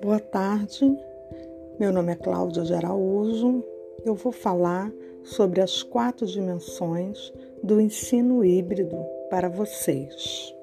Boa tarde, meu nome é Cláudia de Araújo. Eu vou falar sobre as quatro dimensões do ensino híbrido para vocês.